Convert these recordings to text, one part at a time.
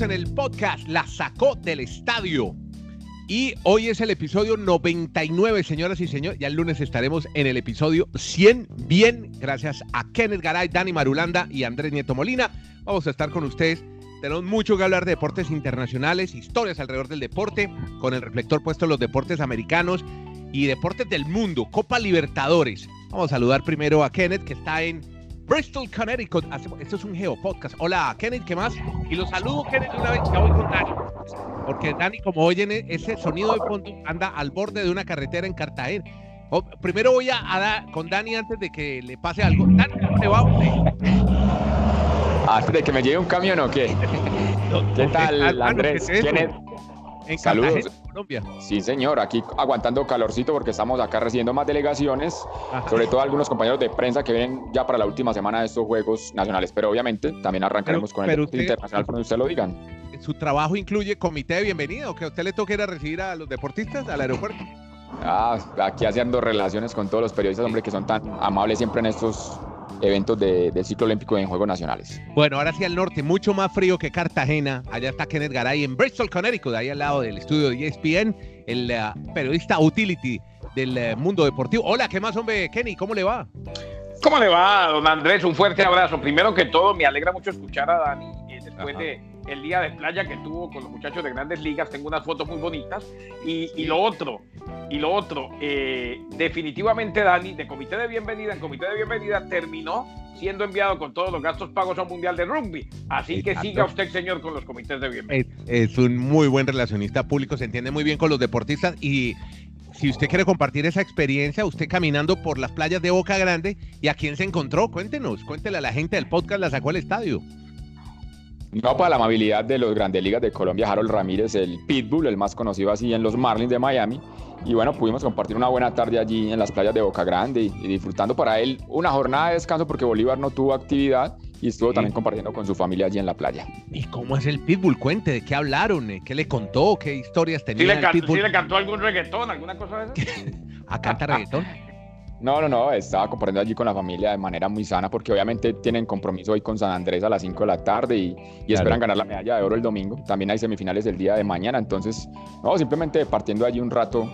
En el podcast La Sacó del Estadio. Y hoy es el episodio 99, señoras y señores. Ya el lunes estaremos en el episodio 100. Bien, gracias a Kenneth Garay, Dani Marulanda y Andrés Nieto Molina. Vamos a estar con ustedes. Tenemos mucho que hablar de deportes internacionales, historias alrededor del deporte, con el reflector puesto en los deportes americanos y deportes del mundo, Copa Libertadores. Vamos a saludar primero a Kenneth, que está en Bristol, Connecticut. Esto es un Geopodcast. Hola, Kenneth, ¿qué más? Y los saludo, Kenneth, de una vez. Ya voy con Dani. Porque Dani, como oyen, ese sonido de fondo anda al borde de una carretera en Cartagena. Oh, primero voy a, dar con Dani antes de que le pase algo. Dani, ¿cómo le va a usted? ¿Antes de que me lleve un camión o qué? ¿Qué tal, Andrés? ¿Quién es? En Saludos. Colombia. Sí, señor, aquí aguantando calorcito porque estamos acá recibiendo más delegaciones, sobre todo algunos compañeros de prensa que vienen ya para la última semana de estos Juegos Nacionales, pero obviamente también arrancaremos con el usted, internacional cuando usted lo digan. ¿Su trabajo incluye comité de bienvenida o que a usted le toque ir a recibir a los deportistas al aeropuerto? Ah, aquí haciendo relaciones con todos los periodistas, hombre, que son tan amables siempre en estos eventos del ciclo olímpico en Juegos Nacionales. Bueno, ahora sí al norte, mucho más frío que Cartagena. Allá está Kenneth Garay en Bristol, Connecticut, ahí al lado del estudio de ESPN, el eh, periodista utility del eh, mundo deportivo. Hola, ¿qué más, hombre? Kenny, ¿cómo le va? ¿Cómo le va, don Andrés? Un fuerte abrazo. Primero que todo, me alegra mucho escuchar a Dani eh, después de el día de playa que tuvo con los muchachos de grandes ligas. Tengo unas fotos muy bonitas. Y, lo otro, y lo otro, eh, definitivamente Dani, de comité de bienvenida en comité de bienvenida, terminó siendo enviado con todos los gastos pagos a un mundial de rugby. Así que siga usted, señor, con los comités de bienvenida. Es, un muy buen relacionista público, se entiende muy bien con los deportistas y si usted quiere compartir esa experiencia, usted caminando por las playas de Boca Grande y a quién se encontró, cuéntenos, cuéntele a la gente del podcast, la sacó al estadio. No para la amabilidad de los grandes ligas de Colombia, Harold Ramírez, el Pitbull, el más conocido así en los Marlins de Miami. Y bueno, pudimos compartir una buena tarde allí en las playas de Boca Grande y, disfrutando para él una jornada de descanso porque Bolívar no tuvo actividad y estuvo también compartiendo con su familia allí en la playa. ¿Y cómo es el Pitbull? Cuente, ¿de qué hablaron? ¿Qué le contó? ¿Qué historias tenía? ¿Sí le, cantó, ¿sí le cantó algún reggaetón, alguna cosa de eso? ¿A canta reggaetón? No, no, no, estaba compartiendo allí con la familia de manera muy sana porque obviamente tienen compromiso hoy con San Andrés a las 5 de la tarde y, esperan ganar la medalla de oro el domingo. También hay semifinales el día de mañana, entonces, no, simplemente partiendo allí un rato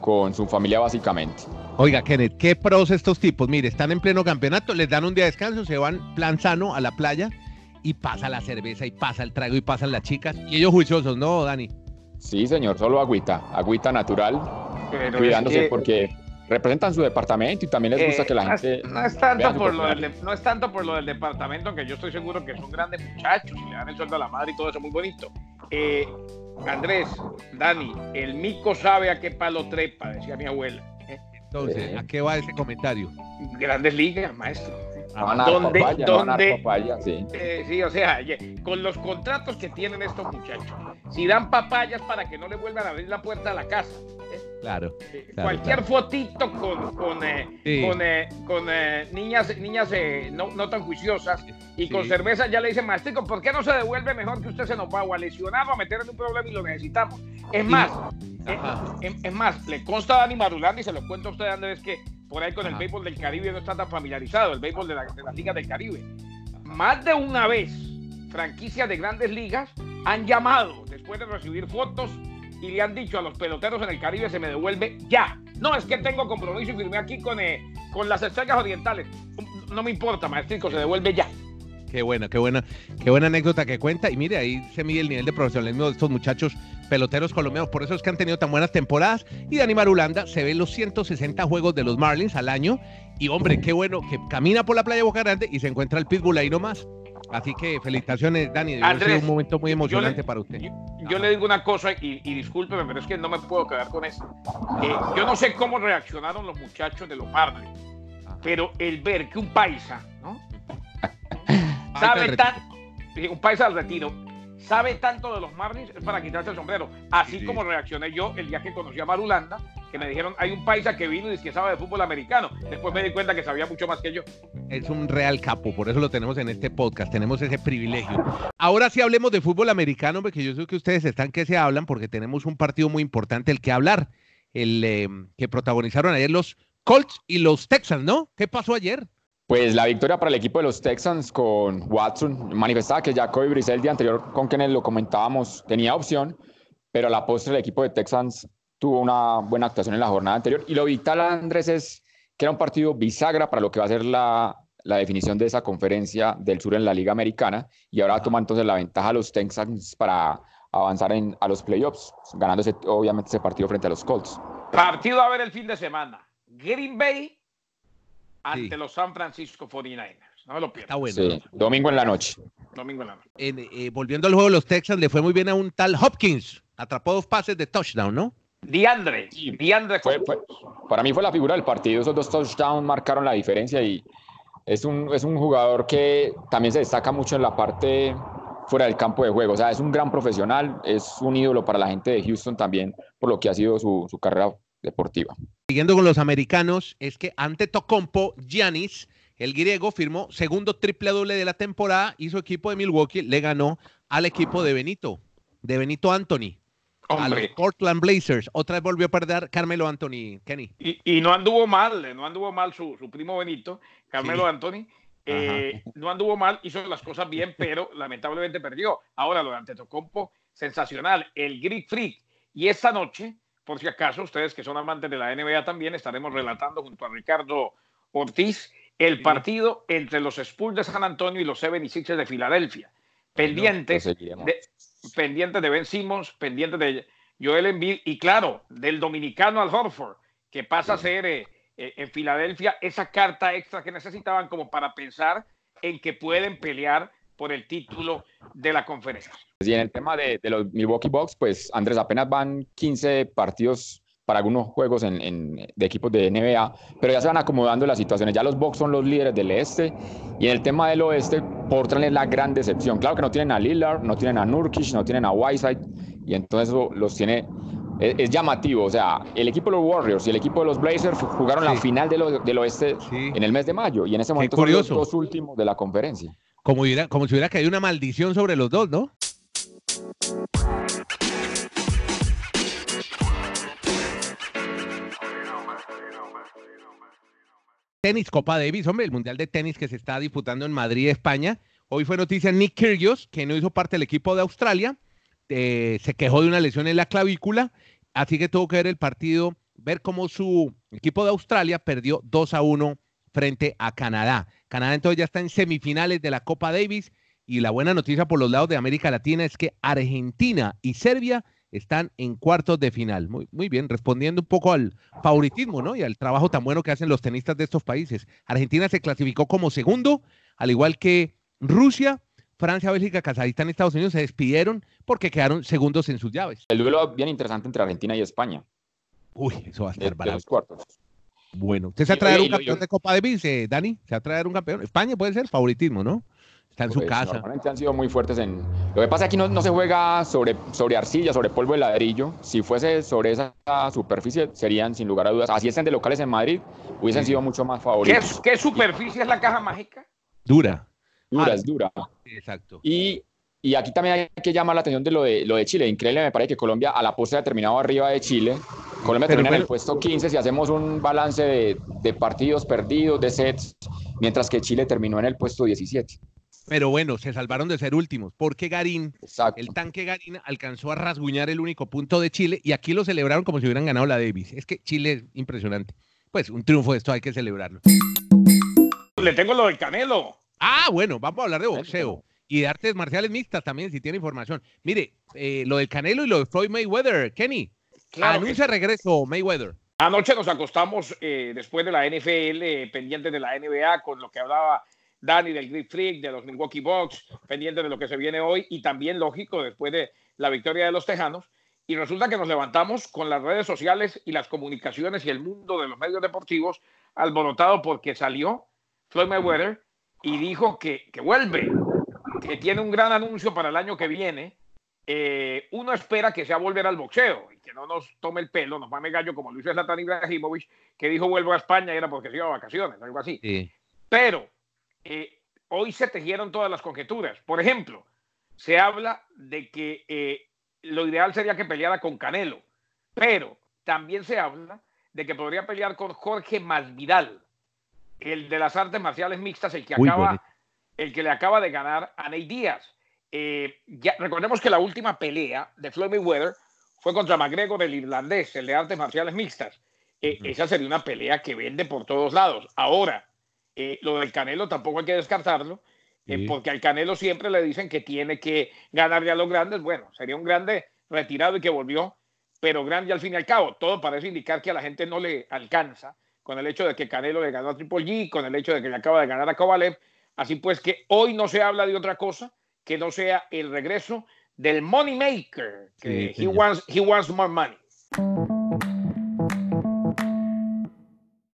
con su familia básicamente. Oiga, Kenneth, qué pros estos tipos. Mire, están en pleno campeonato, les dan un día de descanso, se van plan sano a la playa y pasa la cerveza y pasa el trago y pasan las chicas. Y ellos juiciosos, ¿no, Dani? Sí, señor, solo agüita, agüita natural, cuidándose porque representan su departamento y también les gusta eh, que la gente. No es, tanto por lo del, no es tanto por lo del departamento, que yo estoy seguro que son grandes muchachos y le dan el sueldo a la madre y todo eso muy bonito. Eh, Andrés, Dani, el mico sabe a qué palo trepa, decía mi abuela. Entonces, ¿a qué va ese comentario? Grandes ligas, maestro. ¿Dónde, dónde, sí. Eh, sí, o sea, con los contratos que tienen estos muchachos, si dan papayas para que no le vuelvan a abrir la puerta a la casa, Claro. Cualquier fotito con, con, eh, con, eh, con eh, niñas, niñas no, no, tan juiciosas y con cerveza ya le dicen, maestro, ¿por qué no se devuelve mejor que usted se nos va a lesionar o a meter en un problema y lo necesitamos? Es más, es, más, le consta a Dani Marulán y se lo cuento a usted, Andrés, que por ahí con el béisbol del Caribe no está tan familiarizado, el béisbol de, la, de las ligas del Caribe. Más de una vez, franquicias de grandes ligas han llamado después de recibir fotos y le han dicho a los peloteros en el Caribe se me devuelve ya. No, es que tengo compromiso y firmé aquí con, eh, con las estrellas orientales. No me importa, maestrico, se devuelve ya. Qué buena, qué buena, qué buena anécdota que cuenta. Y mire, ahí se mide el nivel de profesionalismo de estos muchachos peloteros colombianos. Por eso es que han tenido tan buenas temporadas. Y Dani Marulanda se ve los 160 juegos de los Marlins al año. Y hombre, qué bueno que camina por la playa de Boca Grande y se encuentra el pitbull ahí nomás. Así que felicitaciones, Dani. Andrés, un momento muy emocionante para usted. Yo, le digo una cosa y, y, discúlpeme, pero es que no me puedo quedar con eso. Eh, yo no sé cómo reaccionaron los muchachos de los Marlins, pero el ver que un paisa, ¿no? Sabe tan. Un paisa al retiro sabe tanto de los Marlins es para quitarse el sombrero. Así como reaccioné yo el día que conocí a Marulanda, que me dijeron, hay un paisa que vino y que sabe de fútbol americano. Después me di cuenta que sabía mucho más que yo. Es un real capo, por eso lo tenemos en este podcast, tenemos ese privilegio. Ahora sí hablemos de fútbol americano, porque yo sé que ustedes están que se hablan, porque tenemos un partido muy importante el que hablar, el eh, que protagonizaron ayer los Colts y los Texans, ¿no? ¿Qué pasó ayer? Pues la victoria para el equipo de los Texans con Watson manifestaba que Jacoby Brissett el día anterior con quienes lo comentábamos tenía opción, pero a la postre el equipo de Texans tuvo una buena actuación en la jornada anterior y lo vital Andrés es que era un partido bisagra para lo que va a ser la, la definición de esa conferencia del sur en la Liga Americana y ahora toma entonces la ventaja a los Texans para avanzar en, a los playoffs, ganándose obviamente ese partido frente a los Colts. Partido a ver el fin de semana. Green Bay ante los San Francisco 49ers. No me lo pierdas. Está bueno. domingo en la noche. Domingo en la noche. Eh, volviendo al juego de los Texans, le fue muy bien a un tal Hopkins. Atrapó dos pases de touchdown, ¿no? Diandre. Diandre fue, para mí fue la figura del partido. Esos dos touchdowns marcaron la diferencia y es un, es un jugador que también se destaca mucho en la parte fuera del campo de juego. O sea, es un gran profesional, es un ídolo para la gente de Houston también, por lo que ha sido su, su carrera deportiva. Siguiendo con los americanos, es que ante Tocompo, Giannis, el griego, firmó segundo triple doble de la temporada y su equipo de Milwaukee le ganó al equipo de Benito, de Benito Anthony. A los Portland Blazers. Otra vez volvió a perder Carmelo Anthony, Kenny. Y, no anduvo mal, no anduvo mal su, primo Benito, Carmelo Anthony. Eh, no anduvo mal, hizo las cosas bien, pero lamentablemente perdió. Ahora lo de Antetokounmpo, sensacional. El Greek Freak. Y esta noche por si acaso, ustedes que son amantes de la NBA también, estaremos relatando junto a Ricardo Ortiz el partido entre los Spurs de San Antonio y los 76 de Filadelfia. Pendientes de, pendientes de Ben Simmons, pendientes de Joel Embiid y claro, del dominicano Al Horford, que pasa a ser eh, eh, en Filadelfia esa carta extra que necesitaban como para pensar en que pueden pelear por el título de la conferencia. Y en el tema de, los Milwaukee Bucks, pues Andrés, apenas van 15 partidos para algunos juegos en, de equipos de NBA, pero ya se van acomodando las situaciones. Ya los Bucks son los líderes del este y en el tema del oeste, Portland es la gran decepción. Claro que no tienen a Lillard, no tienen a Nurkic, no tienen a Whiteside y entonces eso los tiene es, llamativo. O sea, el equipo de los Warriors y el equipo de los Blazers jugaron la final del oeste en el mes de mayo y en ese momento son los dos últimos de la conferencia. Como, si hubiera caído una maldición sobre los dos, ¿no? Tenis Copa Davis, hombre, el Mundial de Tenis que se está disputando en Madrid, España. Hoy fue noticia Nick Kyrgios, que no hizo parte del equipo de Australia, eh, se quejó de una lesión en la clavícula, así que tuvo que ver el partido, ver cómo su equipo de Australia perdió 2 a 1 frente a Canadá. Canadá entonces ya está en semifinales de la Copa Davis y la buena noticia por los lados de América Latina es que Argentina y Serbia están en cuartos de final. Muy, muy bien, respondiendo un poco al favoritismo, ¿no? Y al trabajo tan bueno que hacen los tenistas de estos países. Argentina se clasificó como segundo, al igual que Rusia, Francia, Bélgica, Kazajistán y Estados Unidos se despidieron porque quedaron segundos en sus llaves. El duelo bien interesante entre Argentina y España. Uy, eso va a estar barato. los cuartos. Bueno, ¿usted se va a traer un campeón de Copa de Vice, Dani? ¿Se va a traer un campeón? España puede ser favoritismo, ¿no? Está en su pues, casa. Normalmente han sido muy fuertes en. Lo que pasa es que aquí no, se juega sobre, sobre arcilla, sobre polvo de ladrillo. Si fuese sobre esa superficie, serían sin lugar a dudas. Así estén de locales en Madrid, hubiesen sido mucho más favoritos. ¿Qué, superficie es la caja mágica? Dura. Dura, ah, es dura. Exacto. Y, y, aquí también hay que llamar la atención de lo de, lo de Chile. Increíble, me parece que Colombia a la postre ha terminado arriba de Chile. Colombia termina en el puesto 15 si hacemos un balance de, de partidos perdidos, de sets, mientras que Chile terminó en el puesto 17. Pero bueno, se salvaron de ser últimos, porque Garín, el tanque Garín, alcanzó a rasguñar el único punto de Chile y aquí lo celebraron como si hubieran ganado la Davis. Es que Chile es impresionante. Pues un triunfo de esto hay que celebrarlo. Le tengo lo del Canelo. Ah, bueno, vamos a hablar de boxeo y de artes marciales mixtas también, si tiene información. Mire, eh, lo del Canelo y lo de Floyd Mayweather, Kenny, anuncia regreso Mayweather. Anoche nos acostamos eh, después de la NFL, eh, pendiente de la NBA, con lo que hablaba Dani del Grip Freak, de los Milwaukee Bucks, pendiente de lo que se viene hoy y también lógico después de la victoria de los Tejanos. Y resulta que nos levantamos con las redes sociales y las comunicaciones y el mundo de los medios deportivos alborotado porque salió Floyd Mayweather y dijo que, que vuelve, que tiene un gran anuncio para el año que viene. Eh, uno espera que sea volver al boxeo y que no nos tome el pelo, nos mame gallo como Luis Zlatan Ibrahimovic, que dijo vuelvo a España y era porque se iba a vacaciones, algo así. Pero eh, hoy se tejieron todas las conjeturas. Por ejemplo, se habla de que eh, lo ideal sería que peleara con Canelo, pero también se habla de que podría pelear con Jorge Masvidal. el de las artes marciales mixtas, el que, acaba, el que le acaba de ganar a Ney Díaz. Eh, ya, recordemos que la última pelea de Floyd Mayweather fue contra McGregor, el irlandés, el de artes marciales mixtas. Eh, esa sería una pelea que vende por todos lados. Ahora, eh, lo del Canelo tampoco hay que descartarlo, porque al Canelo siempre le dicen que tiene que ganarle a los grandes. Bueno, sería un grande retirado y que volvió, pero grande al fin y al cabo. Todo parece indicar que a la gente no le alcanza con el hecho de que Canelo le ganó a Triple G, con el hecho de que le acaba de ganar a Kovalev. Así pues que hoy no se habla de otra cosa que no sea el regreso del money maker, que he, wants, he wants more money.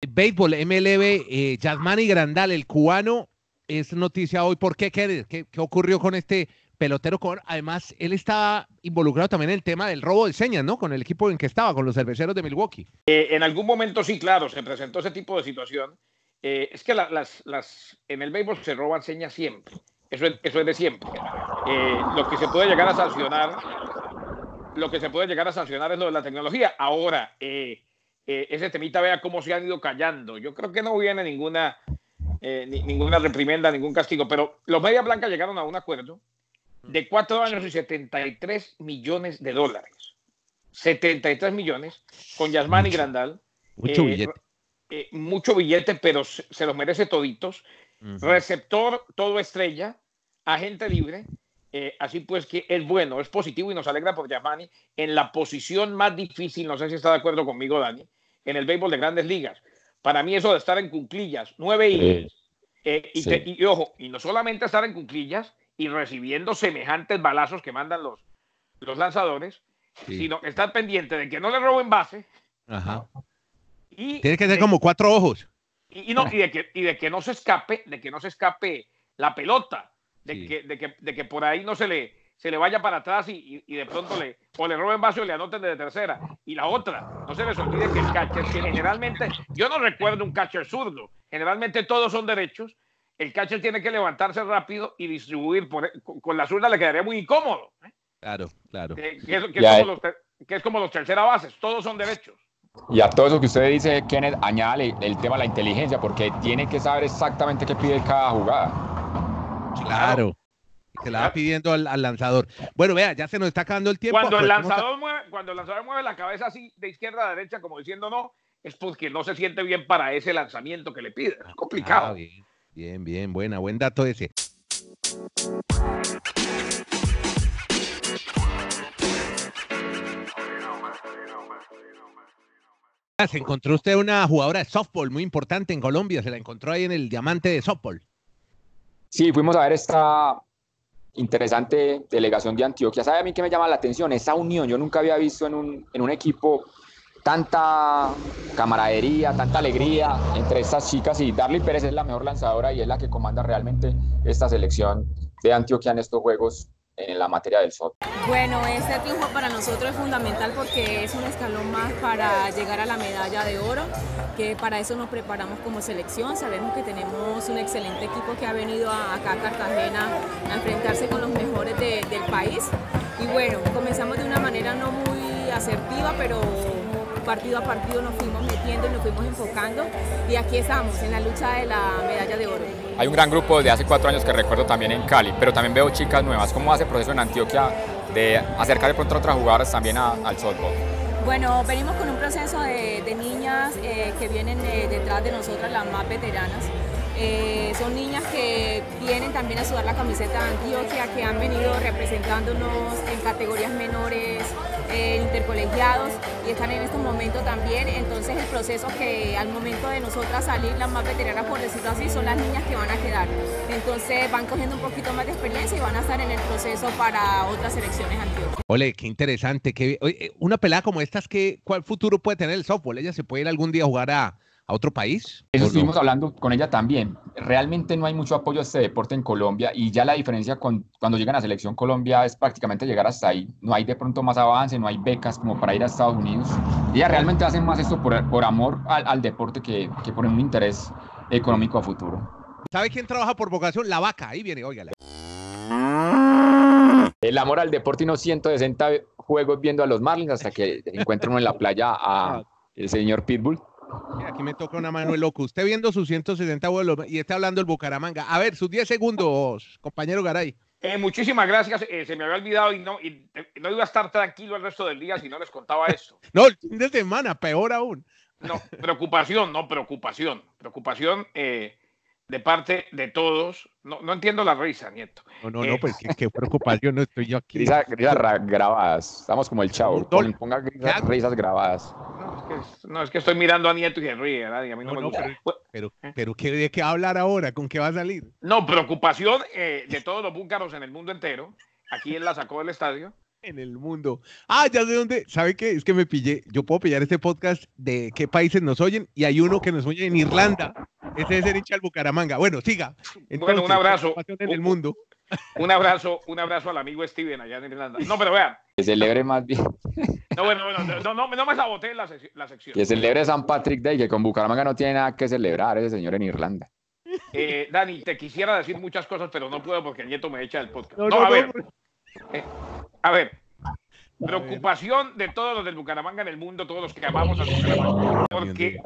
Béisbol, MLB, eh, Yasmani Grandal, el cubano, es noticia hoy. ¿Por qué? ¿Qué, qué, ocurrió con este pelotero? Además, él estaba involucrado también en el tema del robo de señas, ¿no? Con el equipo en que estaba, con los cerveceros de Milwaukee. Eh, en algún momento sí, claro, se presentó ese tipo de situación. Eh, es que las, las, en el béisbol se roban señas siempre. Eso es, eso es de siempre. Eh, lo que se puede llegar a sancionar, lo que se puede llegar a sancionar es lo de la tecnología. Ahora, eh, eh, ese temita vea cómo se han ido callando. Yo creo que no viene ninguna, ninguna reprimenda, ningún castigo, pero los Media Blancas llegaron a un acuerdo de cuatro años y 73 millones de dólares. 73 millones con Yasmán y Grandal. Mucho billete. mucho billete, pero se, se los merece toditos receptor todo estrella, agente libre. Eh, así pues que es bueno, es positivo y nos alegra por Yamani en la posición más difícil, no sé si está de acuerdo conmigo Dani, en el béisbol de grandes ligas. Para mí eso de estar en cunclillas, nueve innings, eh, y, ojo, y no solamente estar en cunclillas y recibiendo semejantes balazos que mandan los, los lanzadores, sino estar pendiente de que no le roben base. Ajá. Y Tiene que ser como cuatro ojos. Y, no, y, de que, y de que no se escape, de que no se escape la pelota, de, que, de, que, de que por ahí no se le, se le vaya para atrás y, y, de pronto le, o le roben base o le anoten de tercera. Y la otra, no se les olvide que el catcher, que generalmente, yo no recuerdo un catcher zurdo, generalmente todos son derechos, el catcher tiene que levantarse rápido y distribuir, por, con, la zurda le quedaría muy incómodo. ¿eh? Claro, claro. Que, es, como los, que es como los tercera bases, todos son derechos. Y a todo eso que usted dice, Kenneth, añade el tema de la inteligencia, porque tiene que saber exactamente qué pide cada jugada. Claro. Se la va pidiendo al, lanzador. Bueno, vea, ya se nos está acabando el tiempo. Cuando el, lanzador mueve, cuando el lanzador mueve la cabeza así de izquierda a derecha, como diciendo no, es porque no se siente bien para ese lanzamiento que le pide. Es complicado. Ah, bien, bien, bien, buena, buen dato ese. Se encontró usted una jugadora de softball muy importante en Colombia, se la encontró ahí en el diamante de softball. Sí, fuimos a ver esta interesante delegación de Antioquia. ¿Sabe a mí qué me llama la atención? Esa unión. Yo nunca había visto en un, en un equipo tanta camaradería, tanta alegría entre estas chicas y Darly Pérez es la mejor lanzadora y es la que comanda realmente esta selección de Antioquia en estos Juegos en la materia del SOT. Bueno, este triunfo para nosotros es fundamental porque es un escalón más para llegar a la medalla de oro, que para eso nos preparamos como selección. Sabemos que tenemos un excelente equipo que ha venido acá a Cartagena a enfrentarse con los mejores del país. Y bueno, comenzamos de una manera no muy asertiva, pero partido a partido nos fuimos metiendo y nos fuimos enfocando y aquí estamos en la lucha de la medalla de oro. Hay un gran grupo de hace cuatro años que recuerdo también en Cali, pero también veo chicas nuevas. ¿Cómo hace el proceso en Antioquia de acercar de pronto a otras jugadoras también al softball? Bueno, venimos con un proceso de, niñas eh, que vienen eh, detrás de nosotras, las más veteranas. Eh, son niñas que vienen también a sudar la camiseta de Antioquia, que han venido representándonos en categorías menores, intercolegiados y están en estos momentos también. Entonces el proceso que al momento de nosotras salir, las más veteranas por decirlo así, son las niñas que van a quedar. Entonces van cogiendo un poquito más de experiencia y van a estar en el proceso para otras selecciones antiguas. Ole, qué interesante. Qué, una pelada como esta, ¿cuál futuro puede tener el softball? ¿Ella se puede ir algún día a jugar a, a otro país? Eso estuvimos hablando con ella también. Realmente no hay mucho apoyo a este deporte en Colombia y ya la diferencia con cuando llegan a Selección Colombia es prácticamente llegar hasta ahí. No hay de pronto más avance, no hay becas como para ir a Estados Unidos. Ella realmente hace más esto por, por amor al, al deporte que, que, por un interés económico a futuro. ¿Sabe quién trabaja por vocación? La vaca, ahí viene, óigala. El amor al deporte y no 160 juegos viendo a los Marlins hasta que encuentran en la playa a el señor Pitbull. Aquí me toca una mano el loco. Usted viendo sus 160 vuelos y está hablando el Bucaramanga. A ver, sus 10 segundos, compañero Garay. Eh, muchísimas gracias. Eh, se me había olvidado y no, y no iba a estar tranquilo el resto del día si no les contaba esto. no, el fin de semana, peor aún. No, preocupación, no, preocupación. Preocupación eh, de parte de todos. No, no entiendo la risa, Nieto. No, no, no, pues qué, preocupación, no estoy yo aquí. Risas grabadas, estamos como el chavo, ponga risas, grabadas. No es, que, estoy mirando a Nieto y se ríe, nadie, a mí no, me gusta. Pero, pero, ¿qué, ¿de qué hablar ahora? ¿Con qué va a salir? No, preocupación eh, de todos los búncaros en el mundo entero. Aquí él la sacó del estadio en el mundo. Ah, ya sé dónde. ¿Sabe qué? Es que me pillé. Yo puedo pillar este podcast de qué países nos oyen y hay uno que nos oye en Irlanda. Ese es el hincha Bucaramanga. Bueno, siga. bueno, un abrazo. En el mundo. Un abrazo, un abrazo al amigo Steven allá en Irlanda. No, pero vean. Que celebre más bien. No, bueno, bueno no, no, no me saboteé la, la, sección. Que celebre San Patrick Day, que con Bucaramanga no tiene nada que celebrar ese señor en Irlanda. Eh, Dani, te quisiera decir muchas cosas, pero no puedo porque el nieto me echa el podcast. No, a ver. Eh, a ver, preocupación de todos los del Bucaramanga en el mundo, todos los que amamos al Bucaramanga, porque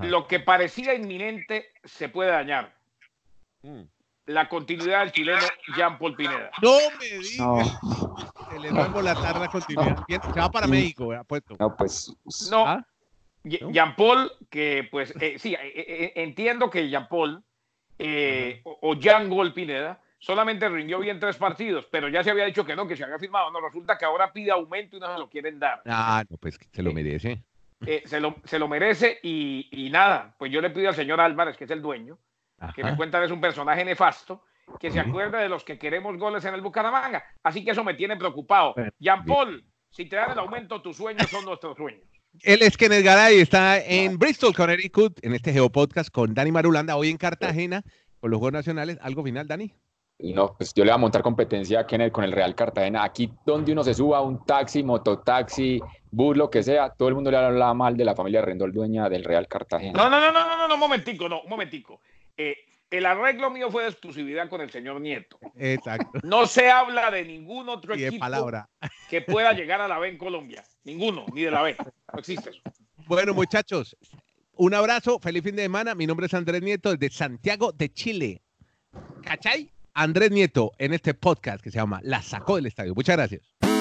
lo que parecía inminente se puede dañar. Mm. La continuidad del chileno Jean-Paul Pineda. No me digas. Se le va a volatar la continuidad. Se va para México, puesto. No, pues. No. ¿Ah? Jean-Paul, que pues, eh, sí, eh, entiendo que Jean-Paul o Jean-Gol Pineda solamente rindió bien tres partidos, pero ya se había dicho que no, que se había firmado. No, resulta que ahora pide aumento y no se lo quieren dar. Ah, no, pues se lo eh, merece. Eh, se, lo, se, lo, merece y, nada, pues yo le pido al señor Álvarez, que es el dueño, que me cuenta que es un personaje nefasto, que se acuerde de los que queremos goles en el Bucaramanga. Así que eso me tiene preocupado. Jean Paul, si te dan el aumento, tus sueños son nuestros sueños. Él es Kenneth Garay, está en Bristol, Connecticut, en este Geopodcast con Dani Marulanda, hoy en Cartagena, con los Juegos Nacionales. ¿Algo final, Dani? No, pues yo le voy a montar competencia a con el Real Cartagena. Aquí donde uno se suba, un taxi, mototaxi, bus, lo que sea, todo el mundo le habla mal de la familia Rendol, dueña del Real Cartagena. No, no, no, no, no, no, un momentico, no, un momentico. Eh, el arreglo mío fue de exclusividad con el señor Nieto. Exacto. No se habla de ningún otro equipo que pueda llegar a la B en Colombia. Ninguno, ni de la B. No existe eso. Bueno, muchachos, un abrazo, feliz fin de semana. Mi nombre es Andrés Nieto, desde Santiago de Chile. ¿Cachai? Andrés Nieto en este podcast que se llama La sacó del estadio. Muchas gracias.